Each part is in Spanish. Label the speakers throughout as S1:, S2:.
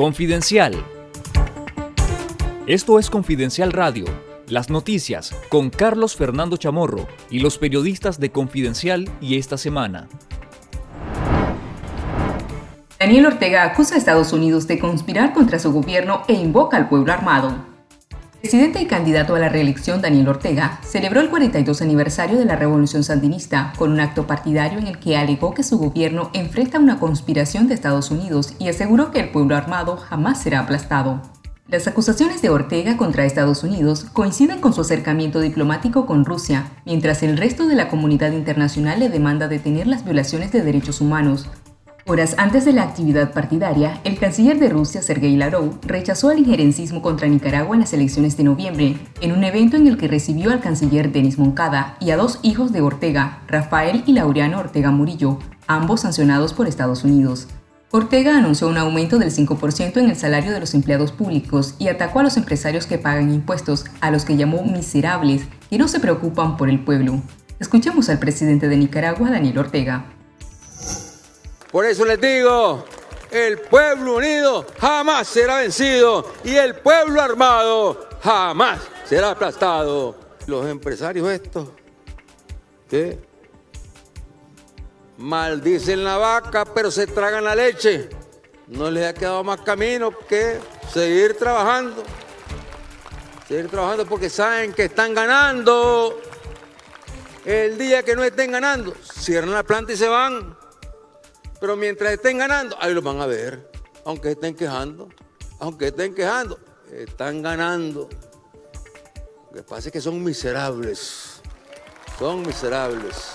S1: Confidencial. Esto es Confidencial Radio, las noticias con Carlos Fernando Chamorro y los periodistas de Confidencial y esta semana.
S2: Daniel Ortega acusa a Estados Unidos de conspirar contra su gobierno e invoca al pueblo armado. Presidente y candidato a la reelección Daniel Ortega celebró el 42 aniversario de la Revolución Sandinista con un acto partidario en el que alegó que su gobierno enfrenta una conspiración de Estados Unidos y aseguró que el pueblo armado jamás será aplastado. Las acusaciones de Ortega contra Estados Unidos coinciden con su acercamiento diplomático con Rusia, mientras el resto de la comunidad internacional le demanda detener las violaciones de derechos humanos, Horas antes de la actividad partidaria, el canciller de Rusia, Sergei Lavrov, rechazó el injerencismo contra Nicaragua en las elecciones de noviembre, en un evento en el que recibió al canciller Denis Moncada y a dos hijos de Ortega, Rafael y Laureano Ortega Murillo, ambos sancionados por Estados Unidos. Ortega anunció un aumento del 5% en el salario de los empleados públicos y atacó a los empresarios que pagan impuestos, a los que llamó miserables, y no se preocupan por el pueblo. Escuchemos al presidente de Nicaragua, Daniel Ortega.
S3: Por eso les digo, el pueblo unido jamás será vencido y el pueblo armado jamás será aplastado. Los empresarios estos, ¿qué? Maldicen la vaca, pero se tragan la leche. No les ha quedado más camino que seguir trabajando. Seguir trabajando porque saben que están ganando. El día que no estén ganando, cierran la planta y se van. Pero mientras estén ganando, ahí lo van a ver. Aunque estén quejando, aunque estén quejando, están ganando. Lo que pasa es que son miserables. Son miserables.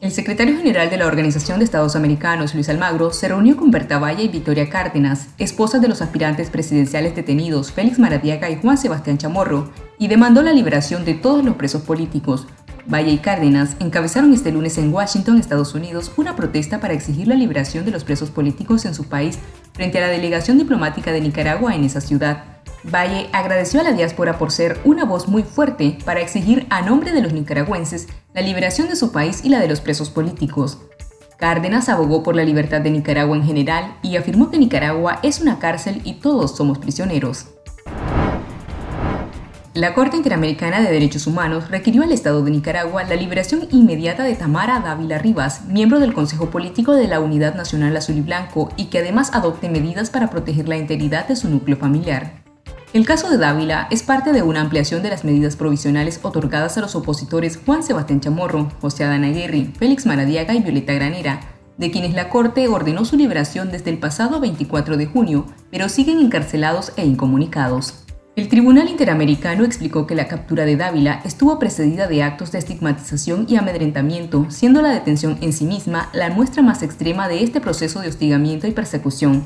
S2: El secretario general de la Organización de Estados Americanos, Luis Almagro, se reunió con Berta Valle y Victoria Cárdenas, esposas de los aspirantes presidenciales detenidos Félix Maradiaga y Juan Sebastián Chamorro, y demandó la liberación de todos los presos políticos, Valle y Cárdenas encabezaron este lunes en Washington, Estados Unidos, una protesta para exigir la liberación de los presos políticos en su país frente a la delegación diplomática de Nicaragua en esa ciudad. Valle agradeció a la diáspora por ser una voz muy fuerte para exigir a nombre de los nicaragüenses la liberación de su país y la de los presos políticos. Cárdenas abogó por la libertad de Nicaragua en general y afirmó que Nicaragua es una cárcel y todos somos prisioneros. La Corte Interamericana de Derechos Humanos requirió al Estado de Nicaragua la liberación inmediata de Tamara Dávila Rivas, miembro del Consejo Político de la Unidad Nacional Azul y Blanco, y que además adopte medidas para proteger la integridad de su núcleo familiar. El caso de Dávila es parte de una ampliación de las medidas provisionales otorgadas a los opositores Juan Sebastián Chamorro, José Adán Aguirre, Félix Maradiaga y Violeta Granera, de quienes la Corte ordenó su liberación desde el pasado 24 de junio, pero siguen encarcelados e incomunicados. El Tribunal Interamericano explicó que la captura de Dávila estuvo precedida de actos de estigmatización y amedrentamiento, siendo la detención en sí misma la muestra más extrema de este proceso de hostigamiento y persecución.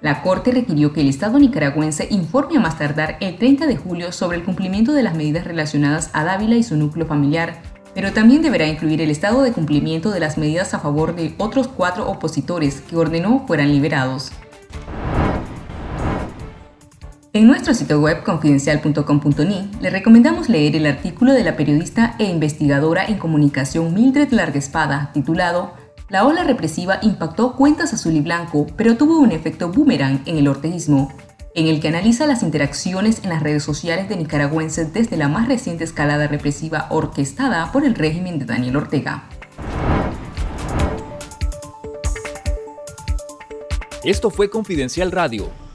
S2: La Corte requirió que el Estado nicaragüense informe a más tardar el 30 de julio sobre el cumplimiento de las medidas relacionadas a Dávila y su núcleo familiar, pero también deberá incluir el estado de cumplimiento de las medidas a favor de otros cuatro opositores que ordenó fueran liberados. En nuestro sitio web confidencial.com.ni le recomendamos leer el artículo de la periodista e investigadora en comunicación Mildred Larguespada titulado La ola represiva impactó cuentas azul y blanco, pero tuvo un efecto boomerang en el orteguismo, en el que analiza las interacciones en las redes sociales de nicaragüenses desde la más reciente escalada represiva orquestada por el régimen de Daniel Ortega.
S1: Esto fue Confidencial Radio